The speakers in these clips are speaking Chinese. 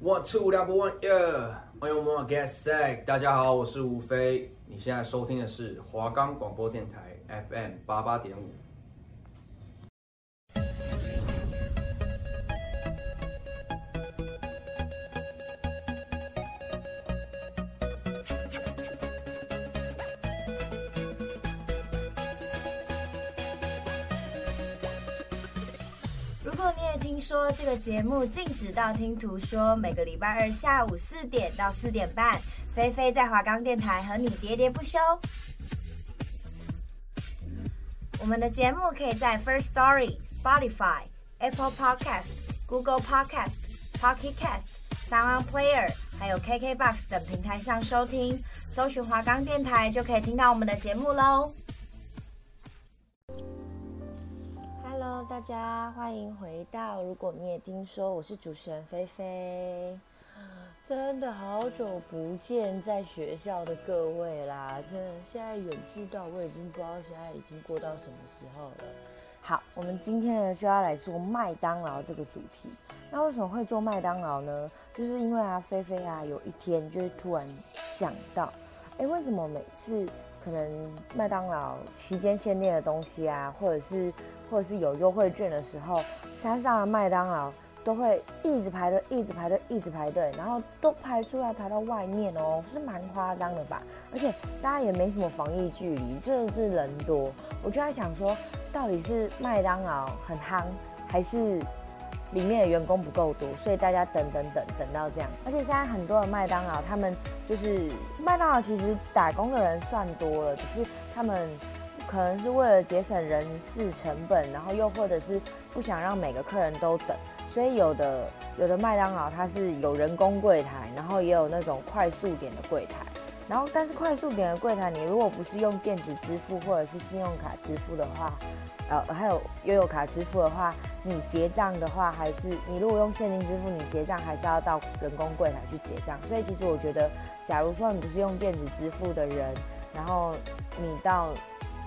，One two double one yeah，欢迎我们 get sack。大家好，我是吴飞，你现在收听的是华冈广播电台 FM 八八点五。说这个节目禁止道听途说。每个礼拜二下午四点到四点半，菲菲在华冈电台和你喋喋不休。我们的节目可以在 First Story、Spotify、Apple Podcast、Google Podcast、Pocket Cast、Sound Player，还有 KKBox 等平台上收听。搜寻华冈电台就可以听到我们的节目喽。Hello，大家欢迎回到。如果你也听说，我是主持人菲菲，真的好久不见，在学校的各位啦，真的现在远距到，我已经不知道现在已经过到什么时候了。好，我们今天呢就要来做麦当劳这个主题。那为什么会做麦当劳呢？就是因为啊，菲菲啊，有一天就是突然想到，哎，为什么每次可能麦当劳期间限定的东西啊，或者是或者是有优惠券的时候，山上的麦当劳都会一直排队，一直排队，一直排队，然后都排出来排到外面哦，是蛮夸张的吧？而且大家也没什么防疫距离，真的是人多。我就在想说，到底是麦当劳很夯，还是里面的员工不够多，所以大家等等等等到这样？而且现在很多的麦当劳，他们就是麦当劳其实打工的人算多了，只是他们。可能是为了节省人事成本，然后又或者是不想让每个客人都等，所以有的有的麦当劳它是有人工柜台，然后也有那种快速点的柜台，然后但是快速点的柜台，你如果不是用电子支付或者是信用卡支付的话，呃，还有悠游卡支付的话，你结账的话还是你如果用现金支付，你结账还是要到人工柜台去结账。所以其实我觉得，假如说你不是用电子支付的人，然后你到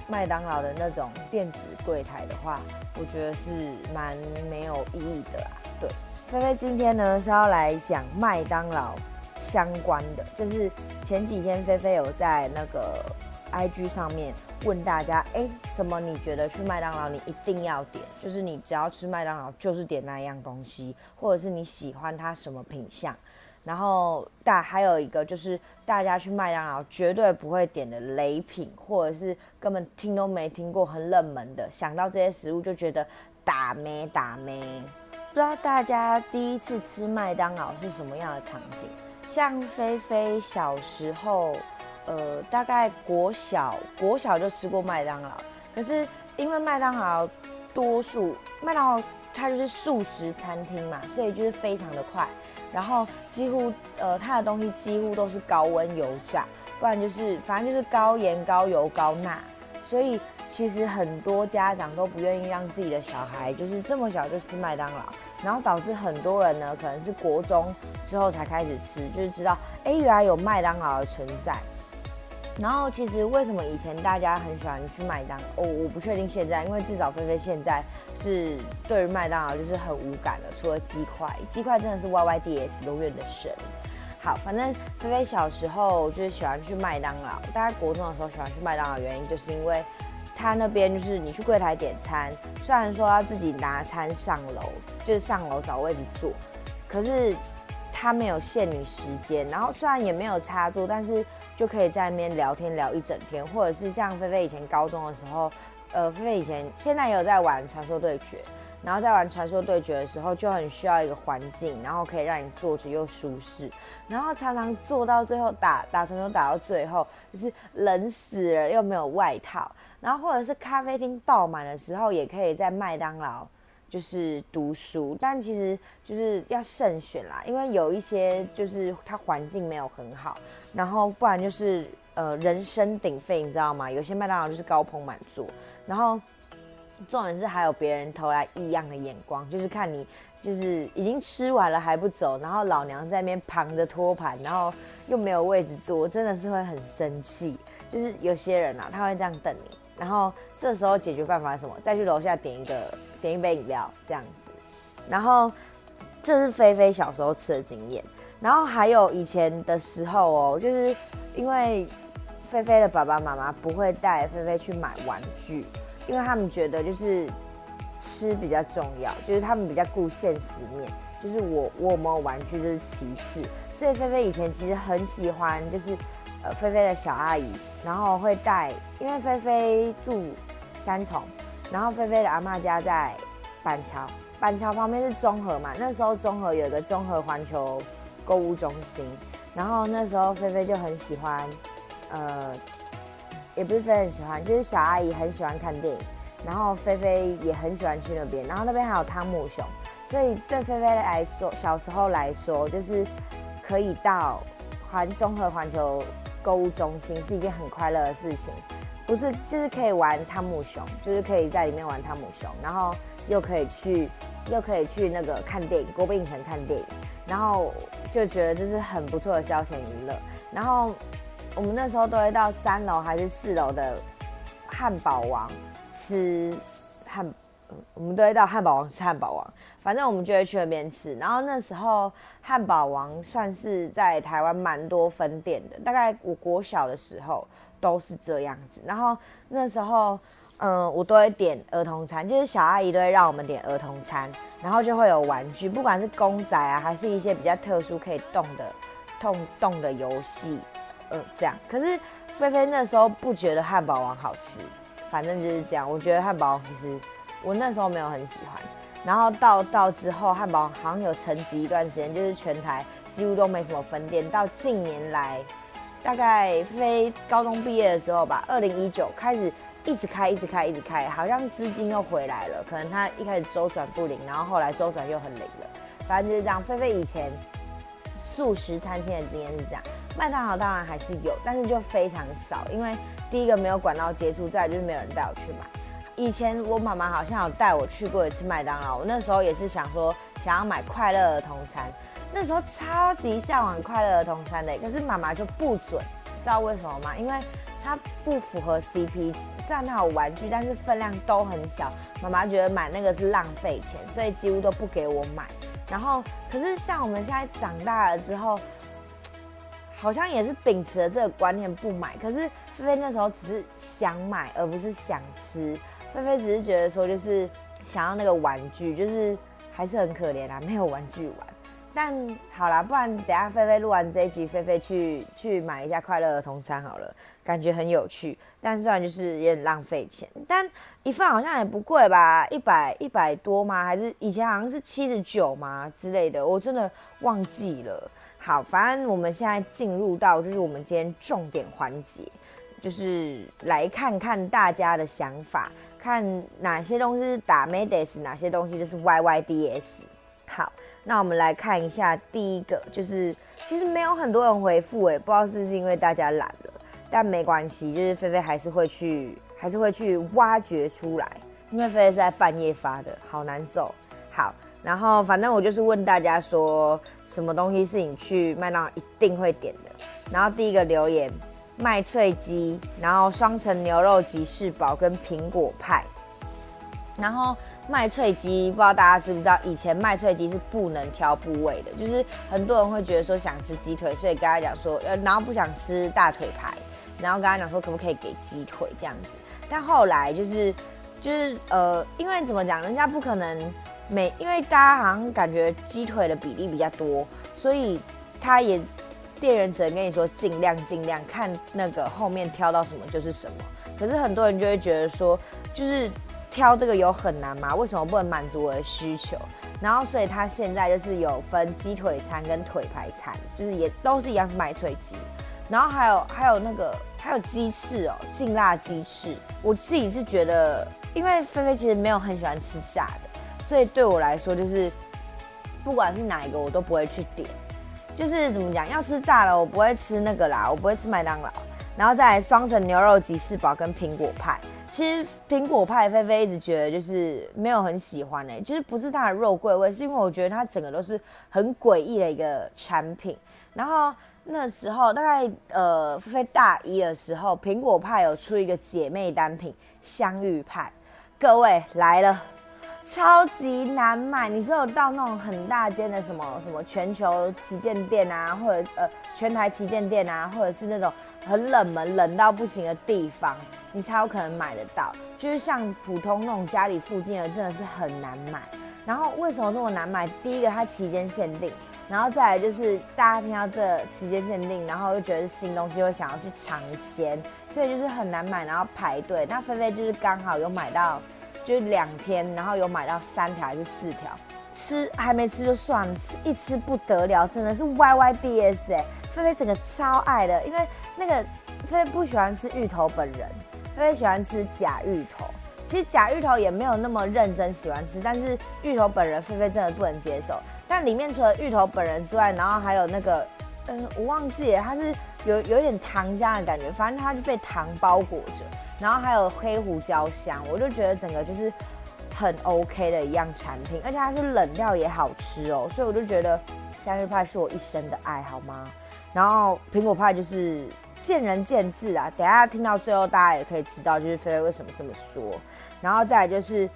麦当劳的那种电子柜台的话，我觉得是蛮没有意义的啦。对，菲菲今天呢是要来讲麦当劳相关的，就是前几天菲菲有在那个 IG 上面问大家，哎，什么你觉得去麦当劳你一定要点？就是你只要吃麦当劳就是点那一样东西，或者是你喜欢它什么品相？然后大还有一个就是大家去麦当劳绝对不会点的雷品，或者是根本听都没听过很冷门的，想到这些食物就觉得打咩打咩。不知道大家第一次吃麦当劳是什么样的场景？像菲菲小时候，呃，大概国小国小就吃过麦当劳，可是因为麦当劳多数麦当劳它就是速食餐厅嘛，所以就是非常的快。然后几乎呃，它的东西几乎都是高温油炸，不然就是反正就是高盐、高油、高钠，所以其实很多家长都不愿意让自己的小孩就是这么小就吃麦当劳，然后导致很多人呢可能是国中之后才开始吃，就是知道哎，原来有麦当劳的存在。然后其实为什么以前大家很喜欢去麦当劳？我、哦、我不确定现在，因为至少菲菲现在是对于麦当劳就是很无感的，除了鸡块，鸡块真的是 Y Y D S 永远的神。好，反正菲菲小时候就是喜欢去麦当劳，大概国中的时候喜欢去麦当劳，原因就是因为他那边就是你去柜台点餐，虽然说要自己拿餐上楼，就是上楼找位置坐，可是他没有限你时间，然后虽然也没有插座，但是。就可以在那边聊天聊一整天，或者是像菲菲以前高中的时候，呃，菲菲以前现在也有在玩传说对决，然后在玩传说对决的时候就很需要一个环境，然后可以让你坐着又舒适，然后常常坐到最后打打传说打到最后就是冷死了又没有外套，然后或者是咖啡厅爆满的时候，也可以在麦当劳。就是读书，但其实就是要慎选啦，因为有一些就是它环境没有很好，然后不然就是呃人声鼎沸，你知道吗？有些麦当劳就是高朋满座，然后重点是还有别人投来异样的眼光，就是看你就是已经吃完了还不走，然后老娘在那边旁着托盘，然后又没有位置坐，真的是会很生气。就是有些人啊，他会这样等你，然后这时候解决办法是什么？再去楼下点一个。点一杯饮料这样子，然后这是菲菲小时候吃的经验。然后还有以前的时候哦，就是因为菲菲的爸爸妈妈不会带菲菲去买玩具，因为他们觉得就是吃比较重要，就是他们比较顾现实面，就是我我有没有玩具这是其次。所以菲菲以前其实很喜欢，就是呃菲菲的小阿姨，然后会带，因为菲菲住三重，然后菲菲的阿嬷家在板桥，板桥旁边是中和嘛，那时候中和有个中和环球。购物中心，然后那时候菲菲就很喜欢，呃，也不是菲菲喜欢，就是小阿姨很喜欢看电影，然后菲菲也很喜欢去那边，然后那边还有汤姆熊，所以对菲菲来说，小时候来说，就是可以到环综合环球购物中心是一件很快乐的事情，不是就是可以玩汤姆熊，就是可以在里面玩汤姆熊，然后又可以去又可以去那个看电影，国宾影城看电影。然后就觉得这是很不错的消遣娱乐。然后我们那时候都会到三楼还是四楼的汉堡王吃汉，我们都会到汉堡王吃汉堡王。反正我们就会去那边吃。然后那时候汉堡王算是在台湾蛮多分店的，大概我国小的时候。都是这样子，然后那时候，嗯，我都会点儿童餐，就是小阿姨都会让我们点儿童餐，然后就会有玩具，不管是公仔啊，还是一些比较特殊可以动的、动动的游戏，嗯，这样。可是菲菲那时候不觉得汉堡王好吃，反正就是这样。我觉得汉堡王其实我那时候没有很喜欢，然后到到之后，汉堡王好像有沉寂一段时间，就是全台几乎都没什么分店，到近年来。大概非高中毕业的时候吧，二零一九开始一直开，一直开，一直开，好像资金又回来了。可能他一开始周转不灵，然后后来周转又很灵了。反正就是这样。菲菲以前素食餐厅的经验是这样，麦当劳当然还是有，但是就非常少，因为第一个没有管道接触，再来就是没有人带我去买。以前我妈妈好像有带我去过一次麦当劳，我那时候也是想说想要买快乐儿童餐。那时候超级向往快乐儿童餐的，可是妈妈就不准，知道为什么吗？因为它不符合 CP 值，虽然它有玩具，但是分量都很小，妈妈觉得买那个是浪费钱，所以几乎都不给我买。然后，可是像我们现在长大了之后，好像也是秉持了这个观念不买。可是菲菲那时候只是想买，而不是想吃。菲菲只是觉得说，就是想要那个玩具，就是还是很可怜啊，没有玩具玩。但好啦，不然等下菲菲录完这一集，菲菲去去买一下快乐儿童餐好了，感觉很有趣。但虽然就是有点浪费钱，但一份好像也不贵吧，一百一百多吗？还是以前好像是七十九吗之类的？我真的忘记了。好，反正我们现在进入到就是我们今天重点环节，就是来看看大家的想法，看哪些东西是打 Maydays，哪些东西就是 YYDS。好。那我们来看一下，第一个就是其实没有很多人回复，哎，不知道是不是因为大家懒了，但没关系，就是菲菲还是会去，还是会去挖掘出来，因为菲菲是在半夜发的，好难受。好，然后反正我就是问大家说，什么东西是你去麦当劳一定会点的？然后第一个留言，麦脆鸡，然后双层牛肉吉士堡跟苹果派，然后。麦脆鸡，不知道大家知不知道，以前麦脆鸡是不能挑部位的，就是很多人会觉得说想吃鸡腿，所以跟他讲说，呃，然后不想吃大腿排，然后跟他讲说可不可以给鸡腿这样子。但后来就是就是呃，因为怎么讲，人家不可能每，因为大家好像感觉鸡腿的比例比较多，所以他也店员只能跟你说尽量尽量看那个后面挑到什么就是什么。可是很多人就会觉得说，就是。挑这个有很难吗？为什么不能满足我的需求？然后，所以他现在就是有分鸡腿餐跟腿排餐，就是也都是一样是麦脆鸡。然后还有还有那个还有鸡翅哦，劲辣鸡翅。我自己是觉得，因为菲菲其实没有很喜欢吃炸的，所以对我来说就是不管是哪一个我都不会去点。就是怎么讲，要吃炸的我不会吃那个啦，我不会吃麦当劳。然后再来双层牛肉吉士堡跟苹果派。其实苹果派菲菲一直觉得就是没有很喜欢哎、欸，就是不是它的肉桂味，是因为我觉得它整个都是很诡异的一个产品。然后那时候大概呃菲菲大一的时候，苹果派有出一个姐妹单品香芋派，各位来了，超级难买。你是有到那种很大间的什么什么全球旗舰店啊，或者呃全台旗舰店啊，或者是那种很冷门冷到不行的地方，你才有可能买得到。就是像普通那种家里附近的，真的是很难买。然后为什么这么难买？第一个它期间限定，然后再来就是大家听到这期间限定，然后又觉得新东西，会想要去尝鲜，所以就是很难买，然后排队。那菲菲就是刚好有买到，就是两天，然后有买到三条还是四条，吃还没吃就算了，吃一吃不得了，真的是 YYDS 哎，菲菲整个超爱的，因为那个菲菲不喜欢吃芋头本人。菲菲喜欢吃假芋头，其实假芋头也没有那么认真喜欢吃，但是芋头本人菲菲真的不能接受。但里面除了芋头本人之外，然后还有那个，嗯，我忘记了，它是有有点糖浆的感觉，反正它就被糖包裹着，然后还有黑胡椒香，我就觉得整个就是很 OK 的一样产品，而且它是冷掉也好吃哦，所以我就觉得夏日派是我一生的爱好吗？然后苹果派就是。见仁见智啊，等一下听到最后，大家也可以知道，就是菲菲为什么这么说。然后再来就是，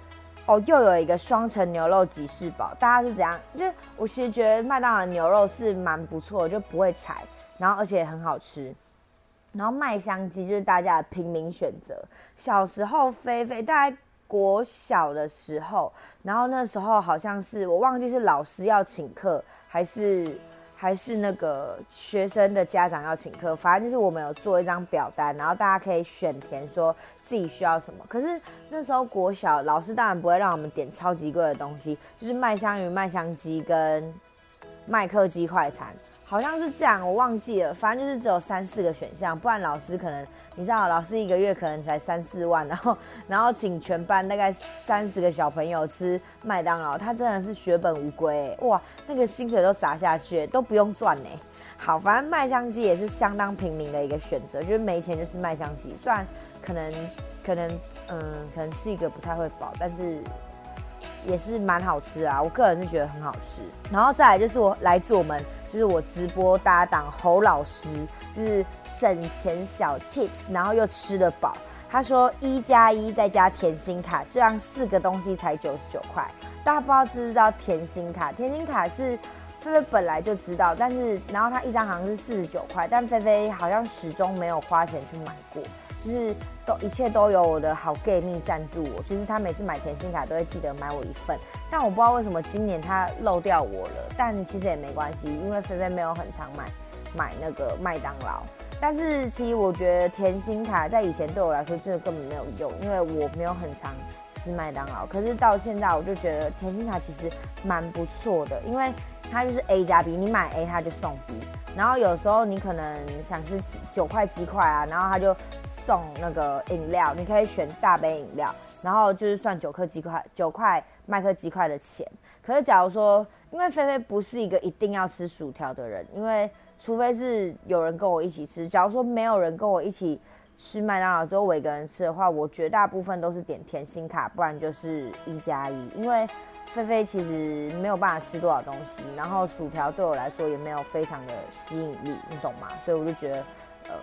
哦，又有一个双层牛肉吉士堡，大家是怎样？就是我其实觉得麦当劳牛肉是蛮不错的，就不会柴，然后而且也很好吃。然后麦香鸡就是大家的平民选择。小时候菲菲大概国小的时候，然后那时候好像是我忘记是老师要请客还是。还是那个学生的家长要请客，反正就是我们有做一张表单，然后大家可以选填说自己需要什么。可是那时候国小老师当然不会让我们点超级贵的东西，就是麦香鱼、麦香鸡跟麦克鸡快餐，好像是这样，我忘记了。反正就是只有三四个选项，不然老师可能。你知道老师一个月可能才三四万，然后然后请全班大概三十个小朋友吃麦当劳，他真的是血本无归哇！那个薪水都砸下去，都不用赚呢。好，反正麦香鸡也是相当平民的一个选择，就是没钱就是麦香鸡，虽然可能可能嗯可能是一个不太会饱，但是也是蛮好吃啊。我个人是觉得很好吃。然后再来就是我来自我们就是我直播搭档侯老师。就是省钱小 tips，然后又吃得饱。他说一加一再加甜心卡，这样四个东西才九十九块。大家不知道知不知道甜心卡？甜心卡是菲菲本来就知道，但是然后他一张好像是四十九块，但菲菲好像始终没有花钱去买过。就是都一切都有我的好 gay 蜜赞助我，就是他每次买甜心卡都会记得买我一份。但我不知道为什么今年他漏掉我了，但其实也没关系，因为菲菲没有很常买。买那个麦当劳，但是其实我觉得甜心卡在以前对我来说真的根本没有用，因为我没有很常吃麦当劳。可是到现在我就觉得甜心卡其实蛮不错的，因为它就是 A 加 B，你买 A 它就送 B。然后有时候你可能想吃九块鸡块啊，然后它就送那个饮料，你可以选大杯饮料，然后就是算九颗鸡块，九块麦克鸡块的钱。可是假如说，因为菲菲不是一个一定要吃薯条的人，因为除非是有人跟我一起吃，假如说没有人跟我一起吃麦当劳之后我一个人吃的话，我绝大部分都是点甜心卡，不然就是一加一。因为菲菲其实没有办法吃多少东西，然后薯条对我来说也没有非常的吸引力，你懂吗？所以我就觉得呃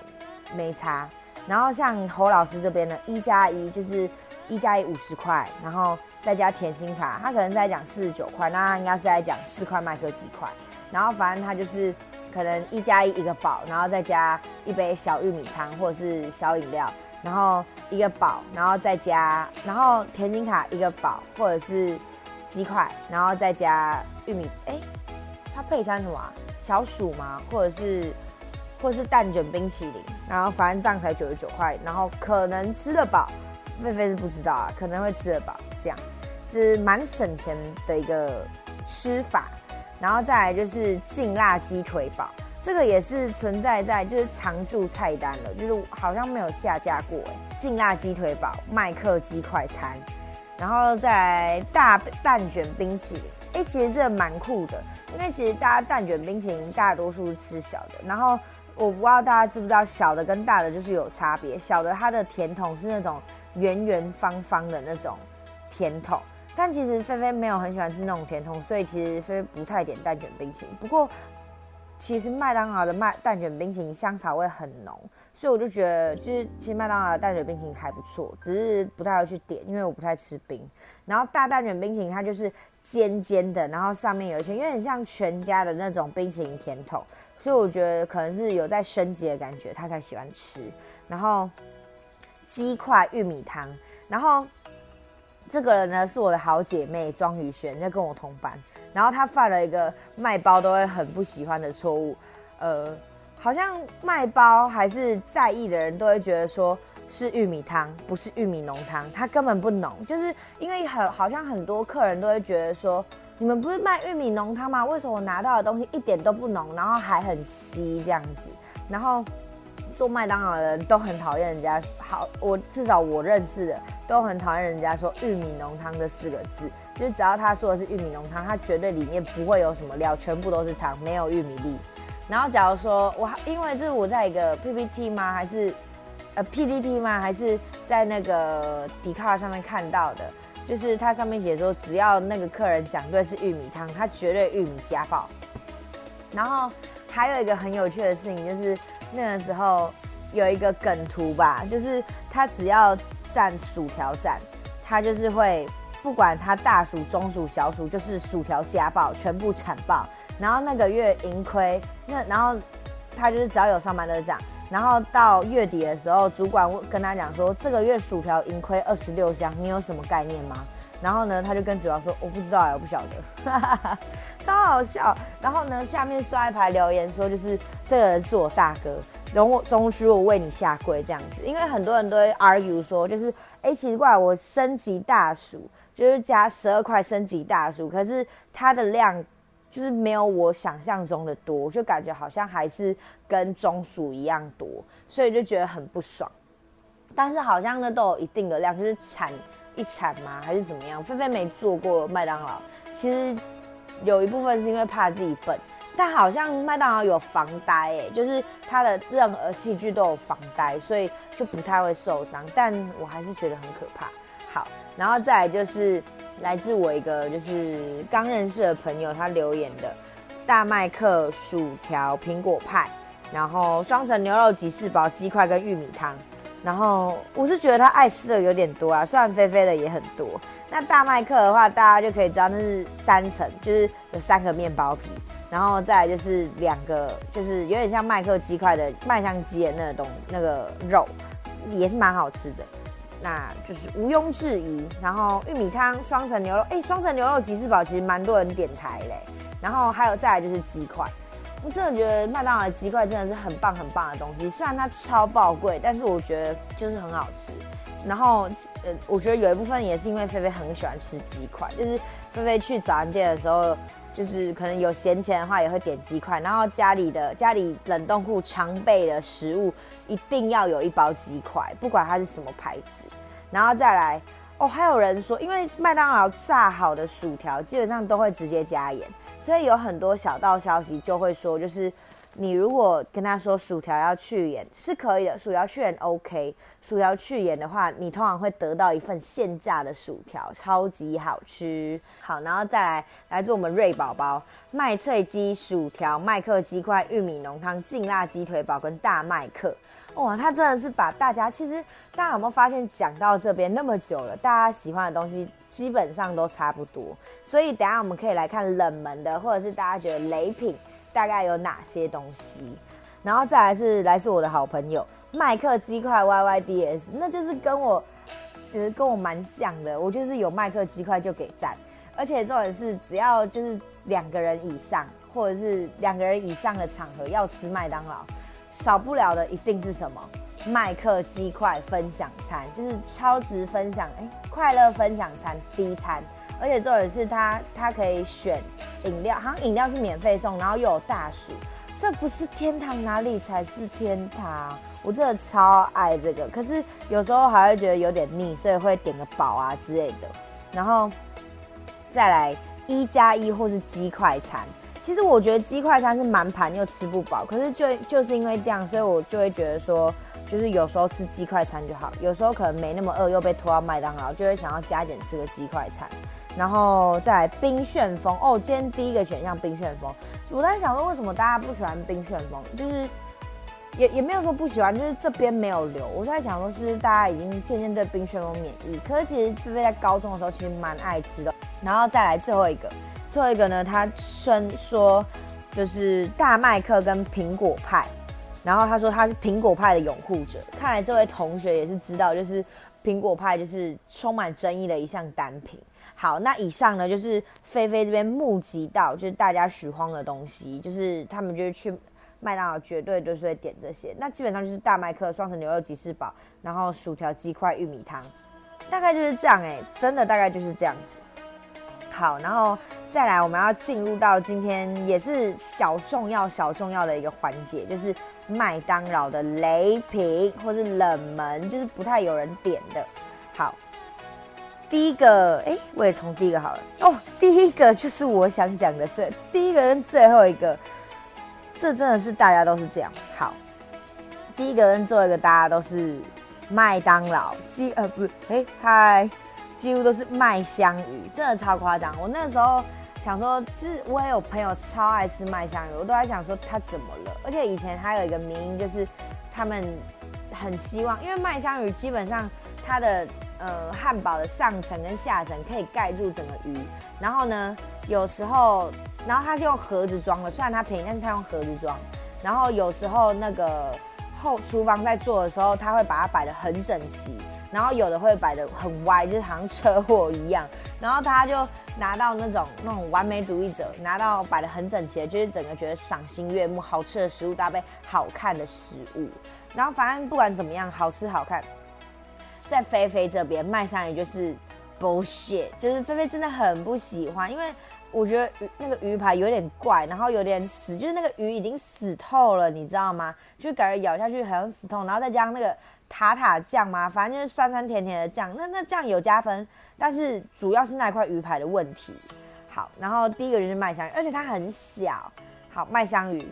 没差。然后像侯老师这边呢一加一就是一加一五十块，然后再加甜心卡，他可能在讲四十九块，那他应该是在讲四块麦克几块，然后反正他就是。可能一加一一个堡，然后再加一杯小玉米汤或者是小饮料，然后一个堡，然后再加，然后甜心卡一个堡或者是鸡块，然后再加玉米，哎，它配餐什么啊？小薯吗？或者是或者是蛋卷冰淇淋，然后反正这样才九十九块，然后可能吃得饱，菲菲是不知道啊，可能会吃得饱，这样，是蛮省钱的一个吃法。然后再来就是劲辣鸡腿堡，这个也是存在在就是常驻菜单了，就是好像没有下架过哎。劲辣鸡腿堡、麦克鸡快餐，然后再来大蛋卷冰淇淋，哎，其实这个蛮酷的，因为其实大家蛋卷冰淇淋大多数是吃小的，然后我不知道大家知不知道小的跟大的就是有差别，小的它的甜筒是那种圆圆方方的那种甜筒。但其实菲菲没有很喜欢吃那种甜筒，所以其实菲菲不太点蛋卷冰淇淋。不过，其实麦当劳的麦蛋卷冰淇淋香草味很浓，所以我就觉得，其实其实麦当劳的蛋卷冰淇淋还不错，只是不太会去点，因为我不太吃冰。然后大蛋卷冰淇淋它就是尖尖的，然后上面有一圈，有点像全家的那种冰淇淋甜筒，所以我觉得可能是有在升级的感觉，他才喜欢吃。然后鸡块玉米汤，然后这个人呢是我的好姐妹庄宇璇，在跟我同班，然后她犯了一个卖包都会很不喜欢的错误，呃。好像卖包还是在意的人都会觉得说是玉米汤，不是玉米浓汤，它根本不浓，就是因为很好像很多客人都会觉得说，你们不是卖玉米浓汤吗？为什么我拿到的东西一点都不浓，然后还很稀这样子？然后做麦当劳的人都很讨厌人家，好，我至少我认识的都很讨厌人家说玉米浓汤这四个字，就是只要他说的是玉米浓汤，他绝对里面不会有什么料，全部都是汤，没有玉米粒。然后，假如说我因为这是我在一个 PPT 吗？还是呃 PTT 吗？还是在那个 Dcard 上面看到的？就是它上面写说，只要那个客人讲对是玉米汤，他绝对玉米加爆。然后还有一个很有趣的事情，就是那个时候有一个梗图吧，就是他只要站薯条站，他就是会不管他大薯、中薯、小薯，就是薯条加爆，全部惨爆。然后那个月盈亏，那然后他就是只要有上班都是这样。然后到月底的时候，主管跟他讲说，这个月薯条盈亏二十六箱，你有什么概念吗？然后呢，他就跟主管说，我不知道，我不晓得，超好笑。然后呢，下面刷一排留言说，就是这个人是我大哥，容我终须我为你下跪这样子。因为很多人都会 argue 说，就是哎奇怪，我升级大薯就是加十二块升级大薯，可是它的量。就是没有我想象中的多，就感觉好像还是跟中暑一样多，所以就觉得很不爽。但是好像呢都有一定的量，就是铲一铲吗？还是怎么样？菲菲没做过麦当劳，其实有一部分是因为怕自己笨，但好像麦当劳有防呆，哎，就是它的任何器具都有防呆，所以就不太会受伤。但我还是觉得很可怕。好，然后再来就是。来自我一个就是刚认识的朋友，他留言的大麦克薯条苹果派，然后双层牛肉吉士堡鸡块跟玉米汤，然后我是觉得他爱吃的有点多啊，虽然菲菲的也很多。那大麦克的话，大家就可以知道那是三层，就是有三个面包皮，然后再来就是两个，就是有点像麦克鸡块的麦香鸡的那个东那个肉，也是蛮好吃的。那就是毋庸置疑，然后玉米汤、双层牛肉，哎，双层牛肉吉士堡其实蛮多人点台嘞。然后还有再来就是鸡块，我真的觉得麦当劳的鸡块真的是很棒很棒的东西，虽然它超爆贵，但是我觉得就是很好吃。然后呃，我觉得有一部分也是因为菲菲很喜欢吃鸡块，就是菲菲去早餐店的时候，就是可能有闲钱的话也会点鸡块，然后家里的家里冷冻库常备的食物。一定要有一包鸡块，不管它是什么牌子，然后再来哦。还有人说，因为麦当劳炸好的薯条基本上都会直接加盐，所以有很多小道消息就会说，就是你如果跟他说薯条要去盐是可以的，薯条去盐 OK，薯条去盐的话，你通常会得到一份现炸的薯条，超级好吃。好，然后再来来自我们瑞宝宝麦脆鸡薯条、麦克鸡块、玉米浓汤、劲辣鸡腿堡跟大麦克。哇，他真的是把大家，其实大家有没有发现，讲到这边那么久了，大家喜欢的东西基本上都差不多。所以等下我们可以来看冷门的，或者是大家觉得雷品大概有哪些东西。然后再来是来自我的好朋友麦克鸡块 YYDS，那就是跟我，就是跟我蛮像的。我就是有麦克鸡块就给赞，而且重点是只要就是两个人以上，或者是两个人以上的场合要吃麦当劳。少不了的一定是什么？麦克鸡块分享餐，就是超值分享，哎，快乐分享餐第一餐，而且重点是它，它可以选饮料，好像饮料是免费送，然后又有大薯，这不是天堂哪里才是天堂？我真的超爱这个，可是有时候还会觉得有点腻，所以会点个堡啊之类的，然后再来一加一或是鸡快餐。其实我觉得鸡快餐是满盘又吃不饱，可是就就是因为这样，所以我就会觉得说，就是有时候吃鸡快餐就好，有时候可能没那么饿，又被拖到麦当劳，就会想要加减吃个鸡快餐。然后再来冰旋风哦，今天第一个选项冰旋风，我在想说为什么大家不喜欢冰旋风，就是也也没有说不喜欢，就是这边没有留。我在想说，是大家已经渐渐对冰旋风免疫。可是其实菲菲在高中的时候其实蛮爱吃的。然后再来最后一个，最后一个呢，他称说就是大麦克跟苹果派。然后他说他是苹果派的拥护者。看来这位同学也是知道，就是苹果派就是充满争议的一项单品。好，那以上呢就是菲菲这边募集到就是大家许慌的东西，就是他们就是去。麦当劳绝对就是会点这些，那基本上就是大麦克、双层牛肉吉士堡，然后薯条、鸡块、玉米汤，大概就是这样哎、真的大概就是这样子。好，然后再来我们要进入到今天也是小重要、小重要的一个环节，就是麦当劳的雷品或是冷门，就是不太有人点的。好，第一个哎，我也从第一个好了哦，第一个就是我想讲的最第一个跟最后一个。这真的是大家都是这样。好，第一个跟最后一个大家都是麦当劳，几呃不是哎嗨，几乎都是麦香鱼，真的超夸张。我那时候想说，就是我也有朋友超爱吃麦香鱼，我都在想说他怎么了。而且以前还有一个名，就是他们很希望，因为麦香鱼基本上它的呃汉堡的上层跟下层可以盖住整个鱼，然后呢有时候。然后它是用盒子装的，虽然它便宜，但是它用盒子装。然后有时候那个后厨房在做的时候，他会把它摆得很整齐，然后有的会摆得很歪，就是好像车祸一样。然后他就拿到那种那种完美主义者，拿到摆得很整齐，就是整个觉得赏心悦目，好吃的食物搭配好看的食物。然后反正不管怎么样，好吃好看，在菲菲这边麦香鱼就是 bullshit，就是菲菲真的很不喜欢，因为。我觉得那个鱼排有点怪，然后有点死，就是那个鱼已经死透了，你知道吗？就感觉咬下去好像死透，然后再加上那个塔塔酱嘛，反正就是酸酸甜甜的酱，那那酱有加分，但是主要是那块鱼排的问题。好，然后第一个就是麦香鱼，而且它很小。好，麦香鱼，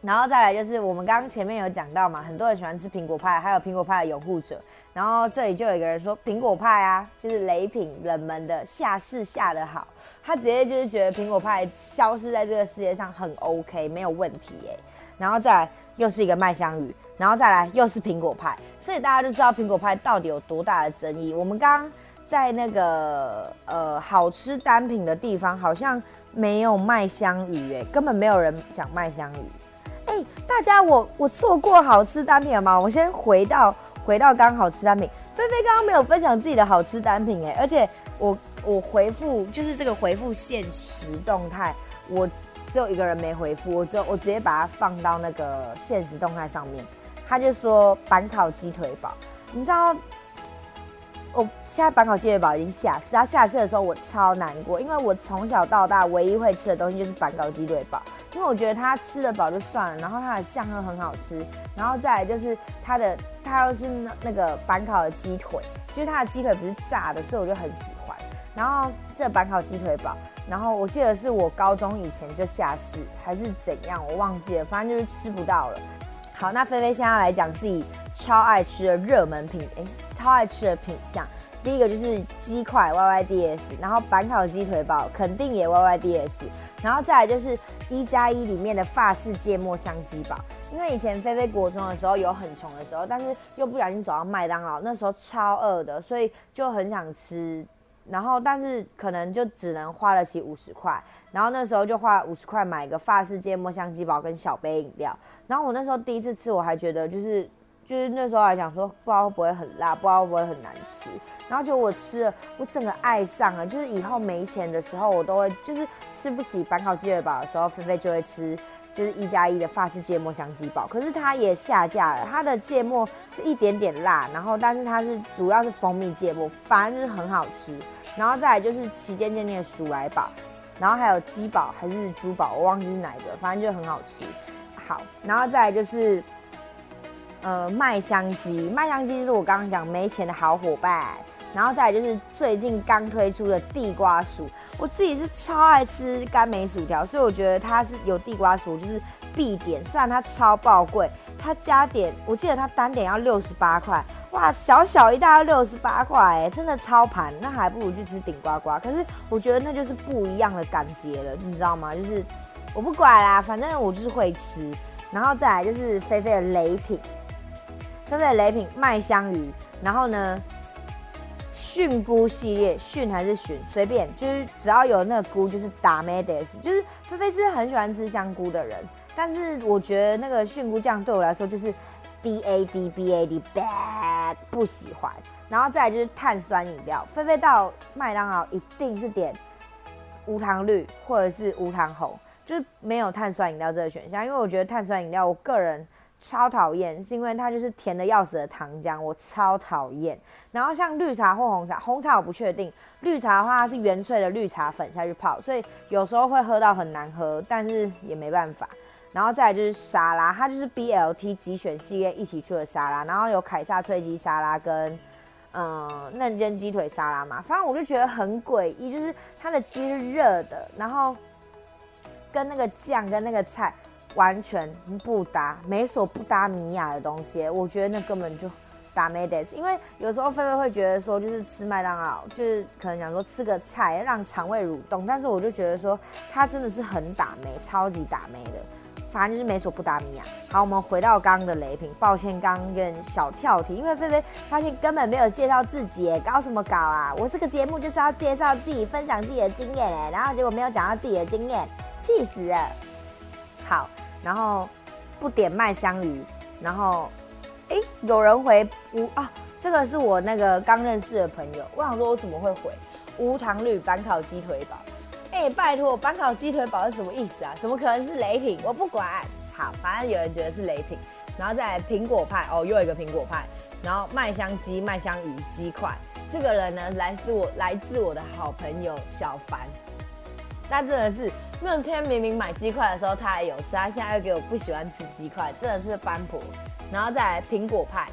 然后再来就是我们刚刚前面有讲到嘛，很多人喜欢吃苹果派，还有苹果派的拥护者。然后这里就有一个人说苹果派啊，就是雷品冷门的，下市下得好。他直接就是觉得苹果派消失在这个世界上很 OK，没有问题耶。然后再来又是一个麦香鱼，然后再来又是苹果派，所以大家就知道苹果派到底有多大的争议。我们刚刚在那个呃好吃单品的地方好像没有麦香鱼哎，根本没有人讲麦香鱼。大家我我错过好吃单品了吗？我先回到回到刚好吃单品，菲菲刚刚没有分享自己的好吃单品哎，而且我。我回复就是这个回复限时动态，我只有一个人没回复，我就我直接把它放到那个限时动态上面。他就说板烤鸡腿堡，你知道，我现在板烤鸡腿堡已经下市，它下市的时候我超难过，因为我从小到大唯一会吃的东西就是板烤鸡腿堡，因为我觉得它吃得饱就算了，然后它的酱又很好吃，然后再来就是它的它又是那那个板烤的鸡腿，就是它的鸡腿不是炸的，所以我就很喜欢。然后这板烤鸡腿堡，然后我记得是我高中以前就下市，还是怎样，我忘记了，反正就是吃不到了。好，那菲菲现在来讲自己超爱吃的热门品，哎，超爱吃的品项，第一个就是鸡块 YYDS，然后板烤鸡腿堡肯定也 YYDS，然后再来就是一加一里面的法式芥末香鸡堡，因为以前菲菲国中的时候有很穷的时候，但是又不小心走到麦当劳，那时候超饿的，所以就很想吃。然后，但是可能就只能花得起五十块，然后那时候就花五十块买一个法式芥末香鸡堡跟小杯饮料。然后我那时候第一次吃，我还觉得就是就是那时候还想说，不知道会不会很辣，不知道会不会很难吃。然后结果我吃了，我整个爱上了。就是以后没钱的时候，我都会就是吃不起板烤鸡腿堡的时候，菲菲就会吃。就是一加一的法式芥末香鸡堡，可是它也下架了。它的芥末是一点点辣，然后但是它是主要是蜂蜜芥末，反正就是很好吃。然后再来就是旗舰店的薯来堡，然后还有鸡堡还是猪宝，我忘记是哪一个，反正就很好吃。好，然后再来就是呃麦香鸡，麦香鸡就是我刚刚讲没钱的好伙伴。然后再来就是最近刚推出的地瓜薯，我自己是超爱吃甘梅薯条，所以我觉得它是有地瓜薯就是必点。虽然它超爆贵，它加点我记得它单点要六十八块，哇，小小一袋要六十八块，哎，真的超盘，那还不如去吃顶呱呱。可是我觉得那就是不一样的感觉了，你知道吗？就是我不管啦，反正我就是会吃。然后再来就是菲菲的雷品，菲菲的雷品麦香鱼，然后呢，菌菇系列，菌还是蕈，随便，就是只要有那个菇，就是打咩的，就是菲菲是很喜欢吃香菇的人，但是我觉得那个菌菇酱对我来说就是 B A D B A D bad，不喜欢。然后再来就是碳酸饮料，菲菲到麦当劳一定是点无糖绿或者是无糖红，就是没有碳酸饮料这个选项，因为我觉得碳酸饮料我个人超讨厌，是因为它就是甜的要死的糖浆，我超讨厌。然后像绿茶或红茶，红茶我不确定，绿茶的话它是原萃的绿茶粉下去泡，所以有时候会喝到很难喝，但是也没办法。然后再来就是沙拉，它就是 BLT 即选系列一起出的沙拉，然后有凯撒脆鸡沙拉跟嗯嫩煎鸡腿沙拉嘛，反正我就觉得很诡异，就是它的鸡是热的，然后跟那个酱跟那个菜完全不搭，美索不搭米亚的东西，我觉得那根本就。打咩的，因为有时候菲菲会觉得说，就是吃麦当劳，就是可能想说吃个菜让肠胃蠕动，但是我就觉得说，它真的是很打没，超级打没的，反正就是美索不达米亚。好，我们回到刚刚的雷品，抱歉，刚刚有点小跳题，因为菲菲发现根本没有介绍自己，搞什么搞啊？我这个节目就是要介绍自己，分享自己的经验哎，然后结果没有讲到自己的经验，气死了。好，然后不点麦香鱼，然后。哎，有人回无啊？这个是我那个刚认识的朋友。我想说，我怎么会回无糖绿板烤鸡腿堡？哎，拜托，板烤鸡腿堡是什么意思啊？怎么可能是雷品？我不管。好，反正有人觉得是雷品。然后再来苹果派哦，又一个苹果派。然后麦香鸡、麦香鱼鸡块。这个人呢，来自我来自我的好朋友小凡。那真的是那天明明买鸡块的时候他还有吃，他现在又给我不喜欢吃鸡块，真的是翻婆。然后再来苹果派，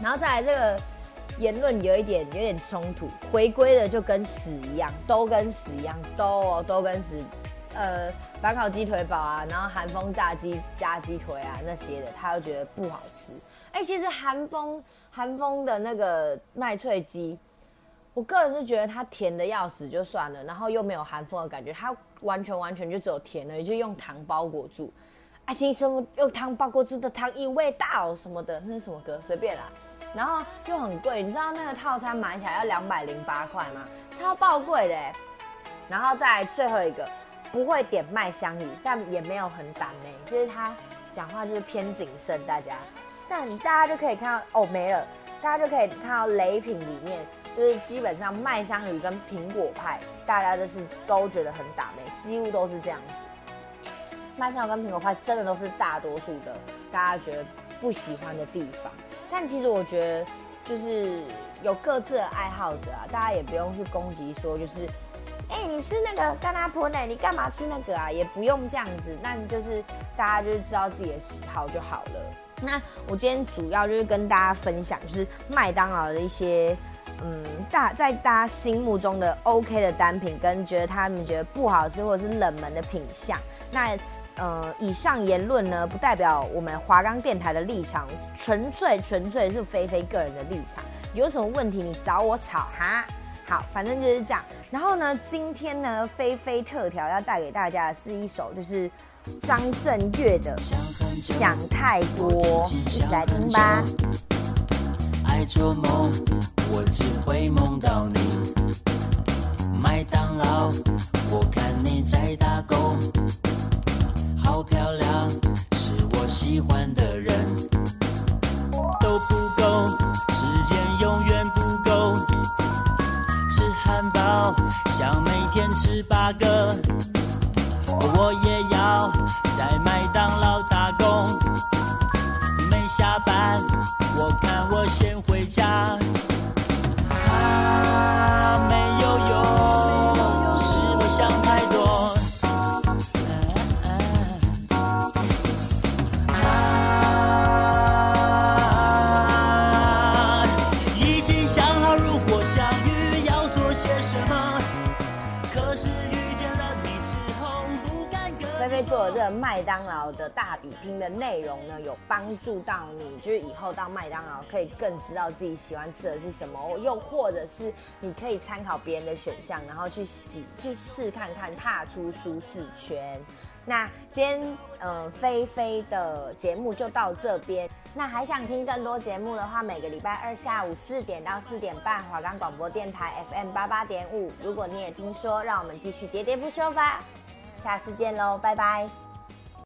然后再来这个言论有一点有点冲突，回归的就跟屎一样，都跟屎一样，都哦都跟屎，呃，板烤鸡腿堡啊，然后韩风炸鸡加鸡腿啊那些的，他又觉得不好吃。哎，其实韩风韩风的那个麦脆鸡，我个人是觉得它甜的要死就算了，然后又没有韩风的感觉，它完全完全就只有甜了，也就用糖包裹住。爱情什么用汤包裹住的糖衣味道什么的，那是什么歌？随便啦。然后又很贵，你知道那个套餐买起来要两百零八块吗？超爆贵的。然后再最后一个，不会点麦香鱼，但也没有很倒霉，就是他讲话就是偏谨慎，大家。但大家就可以看到哦，没了，大家就可以看到雷品里面，就是基本上麦香鱼跟苹果派，大家就是都觉得很倒霉，几乎都是这样子。麦香鱼跟苹果派真的都是大多数的大家觉得不喜欢的地方，但其实我觉得就是有各自的爱好者啊，大家也不用去攻击说就是，哎、你吃那个干拉婆呢？你干嘛吃那个啊？也不用这样子，那你就是大家就是知道自己的喜好就好了。那我今天主要就是跟大家分享，就是麦当劳的一些大在大家心目中的 OK 的单品，跟觉得他们觉得不好吃或者是冷门的品相。那呃，以上言论呢，不代表我们华冈电台的立场，纯粹纯粹是菲菲个人的立场。有什么问题你找我吵哈。好，反正就是这样。然后呢，今天呢，菲菲特调要带给大家的是一首就是张震岳的《想太多》，一起来听吧。爱做梦，我只会梦到你。麦当劳，我看你在打工。好漂亮，是我喜欢的人，都不够，时间永远不够。吃汉堡，想每天吃八个，我也要在麦当劳打工。没下班，我看我先麦当劳的大比拼的内容呢，有帮助到你，就是以后到麦当劳可以更知道自己喜欢吃的是什么，又或者是你可以参考别人的选项，然后去洗去试看看，踏出舒适圈。那今天呃菲菲的节目就到这边。那还想听更多节目的话，每个礼拜二下午四点到四点半，华冈广播电台 FM 八八点五。如果你也听说，让我们继续喋喋不休吧。下次见喽，拜拜。